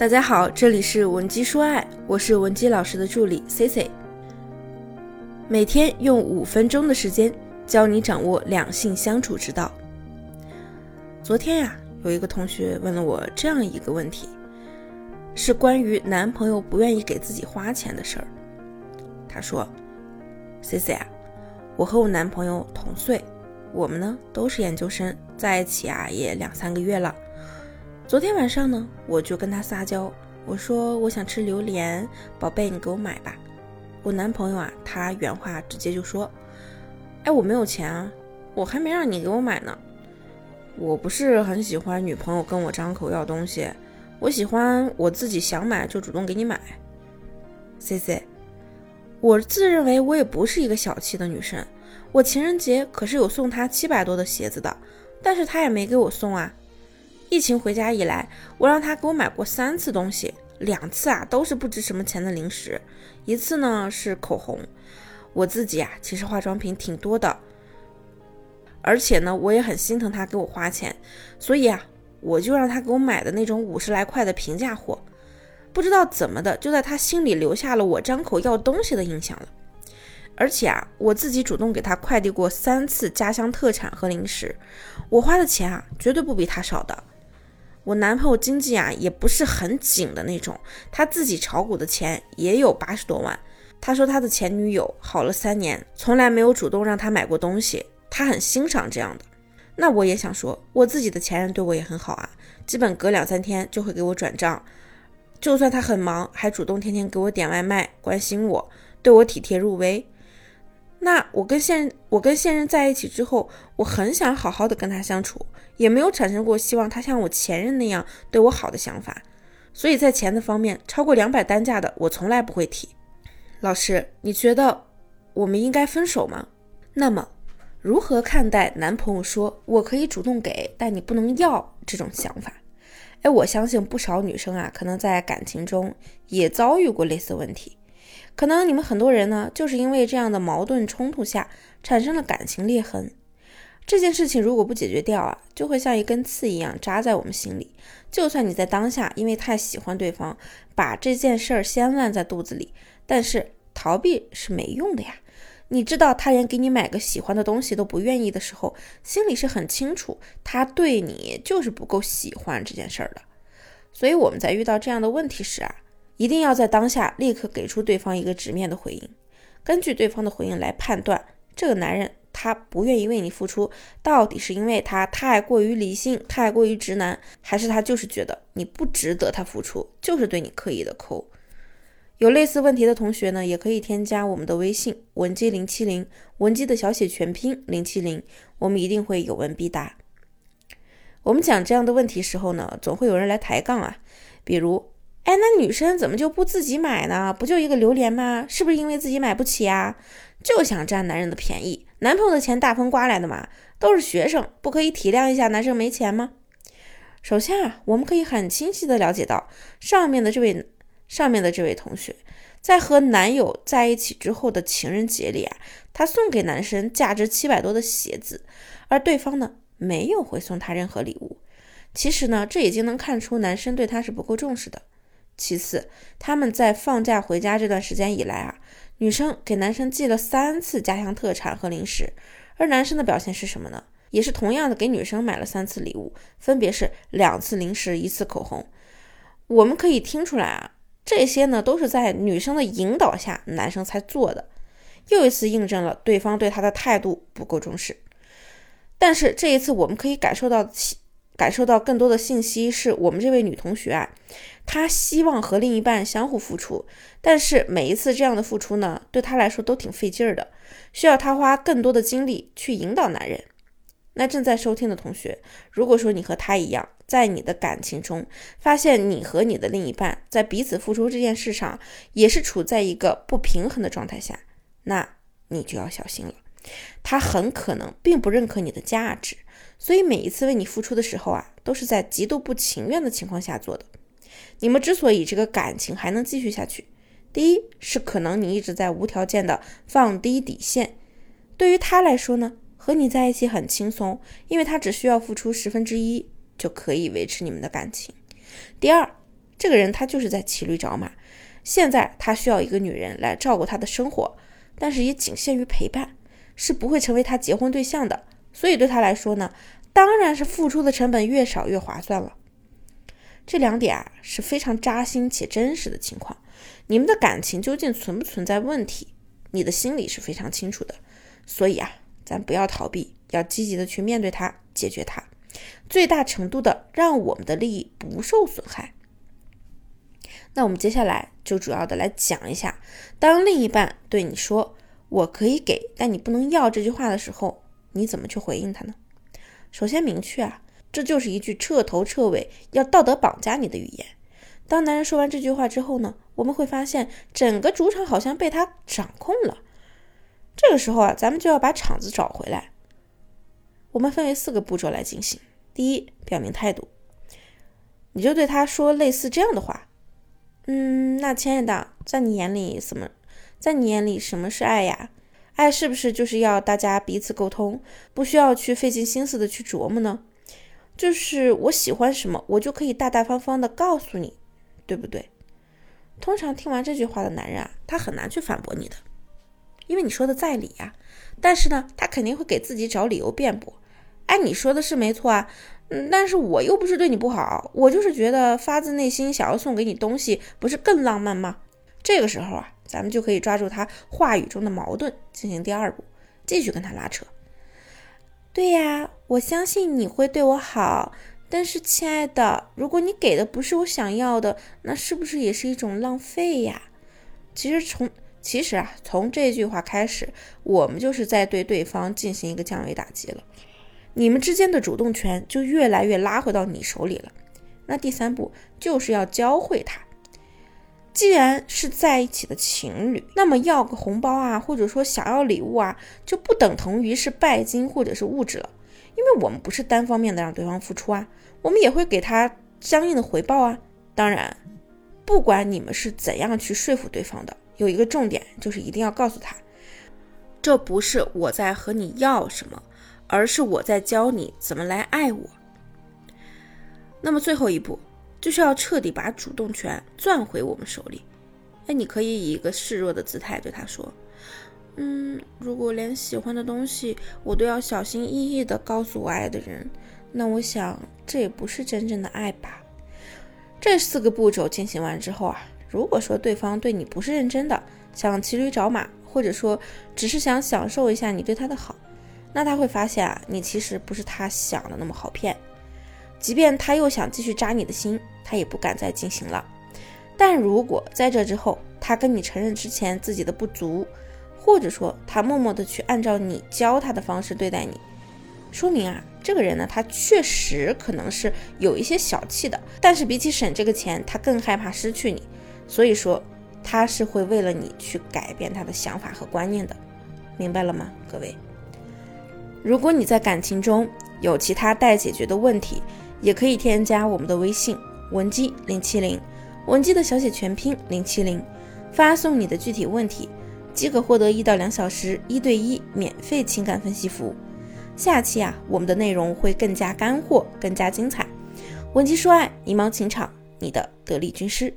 大家好，这里是文姬说爱，我是文姬老师的助理 C C。每天用五分钟的时间教你掌握两性相处之道。昨天呀，有一个同学问了我这样一个问题，是关于男朋友不愿意给自己花钱的事儿。他说：“C C 啊，我和我男朋友同岁，我们呢都是研究生，在一起啊也两三个月了。”昨天晚上呢，我就跟他撒娇，我说我想吃榴莲，宝贝，你给我买吧。我男朋友啊，他原话直接就说：“哎，我没有钱啊，我还没让你给我买呢。我不是很喜欢女朋友跟我张口要东西，我喜欢我自己想买就主动给你买。”C C，我自认为我也不是一个小气的女生，我情人节可是有送他七百多的鞋子的，但是他也没给我送啊。疫情回家以来，我让他给我买过三次东西，两次啊都是不值什么钱的零食，一次呢是口红。我自己啊其实化妆品挺多的，而且呢我也很心疼他给我花钱，所以啊我就让他给我买的那种五十来块的平价货。不知道怎么的，就在他心里留下了我张口要东西的印象了。而且啊我自己主动给他快递过三次家乡特产和零食，我花的钱啊绝对不比他少的。我男朋友经济啊也不是很紧的那种，他自己炒股的钱也有八十多万。他说他的前女友好了三年，从来没有主动让他买过东西，他很欣赏这样的。那我也想说，我自己的前任对我也很好啊，基本隔两三天就会给我转账，就算他很忙，还主动天天给我点外卖，关心我，对我体贴入微。那我跟现任我跟现任在一起之后，我很想好好的跟他相处，也没有产生过希望他像我前任那样对我好的想法，所以在钱的方面，超过两百单价的我从来不会提。老师，你觉得我们应该分手吗？那么，如何看待男朋友说我可以主动给，但你不能要这种想法？哎，我相信不少女生啊，可能在感情中也遭遇过类似问题。可能你们很多人呢，就是因为这样的矛盾冲突下产生了感情裂痕。这件事情如果不解决掉啊，就会像一根刺一样扎在我们心里。就算你在当下因为太喜欢对方，把这件事儿先烂在肚子里，但是逃避是没用的呀。你知道他连给你买个喜欢的东西都不愿意的时候，心里是很清楚他对你就是不够喜欢这件事儿的。所以我们在遇到这样的问题时啊。一定要在当下立刻给出对方一个直面的回应，根据对方的回应来判断这个男人他不愿意为你付出，到底是因为他太过于理性、太过于直男，还是他就是觉得你不值得他付出，就是对你刻意的抠。有类似问题的同学呢，也可以添加我们的微信文姬零七零，文姬的小写全拼零七零，我们一定会有问必答。我们讲这样的问题时候呢，总会有人来抬杠啊，比如。哎，那女生怎么就不自己买呢？不就一个榴莲吗？是不是因为自己买不起啊？就想占男人的便宜？男朋友的钱大风刮来的嘛？都是学生，不可以体谅一下男生没钱吗？首先啊，我们可以很清晰的了解到，上面的这位上面的这位同学，在和男友在一起之后的情人节里啊，他送给男生价值七百多的鞋子，而对方呢，没有回送他任何礼物。其实呢，这已经能看出男生对他是不够重视的。其次，他们在放假回家这段时间以来啊，女生给男生寄了三次家乡特产和零食，而男生的表现是什么呢？也是同样的给女生买了三次礼物，分别是两次零食，一次口红。我们可以听出来啊，这些呢都是在女生的引导下，男生才做的，又一次印证了对方对他的态度不够重视。但是这一次，我们可以感受到感受到更多的信息，是我们这位女同学啊。她希望和另一半相互付出，但是每一次这样的付出呢，对她来说都挺费劲儿的，需要她花更多的精力去引导男人。那正在收听的同学，如果说你和他一样，在你的感情中发现你和你的另一半在彼此付出这件事上也是处在一个不平衡的状态下，那你就要小心了。他很可能并不认可你的价值，所以每一次为你付出的时候啊，都是在极度不情愿的情况下做的。你们之所以这个感情还能继续下去，第一是可能你一直在无条件的放低底线，对于他来说呢，和你在一起很轻松，因为他只需要付出十分之一就可以维持你们的感情。第二，这个人他就是在骑驴找马，现在他需要一个女人来照顾他的生活，但是也仅限于陪伴，是不会成为他结婚对象的。所以对他来说呢，当然是付出的成本越少越划算了。这两点啊是非常扎心且真实的情况。你们的感情究竟存不存在问题，你的心里是非常清楚的。所以啊，咱不要逃避，要积极的去面对它，解决它，最大程度的让我们的利益不受损害。那我们接下来就主要的来讲一下，当另一半对你说“我可以给，但你不能要”这句话的时候，你怎么去回应他呢？首先明确啊，这就是一句彻头彻尾要道德绑架你的语言。当男人说完这句话之后呢，我们会发现整个主场好像被他掌控了。这个时候啊，咱们就要把场子找回来。我们分为四个步骤来进行。第一，表明态度，你就对他说类似这样的话：“嗯，那亲爱的，在你眼里什么？在你眼里什么是爱呀？爱是不是就是要大家彼此沟通，不需要去费尽心思的去琢磨呢？就是我喜欢什么，我就可以大大方方的告诉你，对不对？”通常听完这句话的男人啊，他很难去反驳你的。因为你说的在理呀，但是呢，他肯定会给自己找理由辩驳。哎，你说的是没错啊，嗯，但是我又不是对你不好，我就是觉得发自内心想要送给你东西，不是更浪漫吗？这个时候啊，咱们就可以抓住他话语中的矛盾，进行第二步，继续跟他拉扯。对呀，我相信你会对我好，但是亲爱的，如果你给的不是我想要的，那是不是也是一种浪费呀？其实从其实啊，从这句话开始，我们就是在对对方进行一个降维打击了。你们之间的主动权就越来越拉回到你手里了。那第三步就是要教会他，既然是在一起的情侣，那么要个红包啊，或者说想要礼物啊，就不等同于是拜金或者是物质了。因为我们不是单方面的让对方付出啊，我们也会给他相应的回报啊。当然，不管你们是怎样去说服对方的。有一个重点，就是一定要告诉他，这不是我在和你要什么，而是我在教你怎么来爱我。那么最后一步，就是要彻底把主动权攥回我们手里。哎，你可以以一个示弱的姿态对他说：“嗯，如果连喜欢的东西我都要小心翼翼地告诉我爱的人，那我想这也不是真正的爱吧。”这四个步骤进行完之后啊。如果说对方对你不是认真的，想骑驴找马，或者说只是想享受一下你对他的好，那他会发现啊，你其实不是他想的那么好骗。即便他又想继续扎你的心，他也不敢再进行了。但如果在这之后，他跟你承认之前自己的不足，或者说他默默的去按照你教他的方式对待你，说明啊，这个人呢，他确实可能是有一些小气的，但是比起省这个钱，他更害怕失去你。所以说，他是会为了你去改变他的想法和观念的，明白了吗，各位？如果你在感情中有其他待解决的问题，也可以添加我们的微信文姬零七零，文姬的小写全拼零七零，发送你的具体问题，即可获得一到两小时一对一免费情感分析服务。下期啊，我们的内容会更加干货，更加精彩。文姬说爱，迷茫情场，你的得力军师。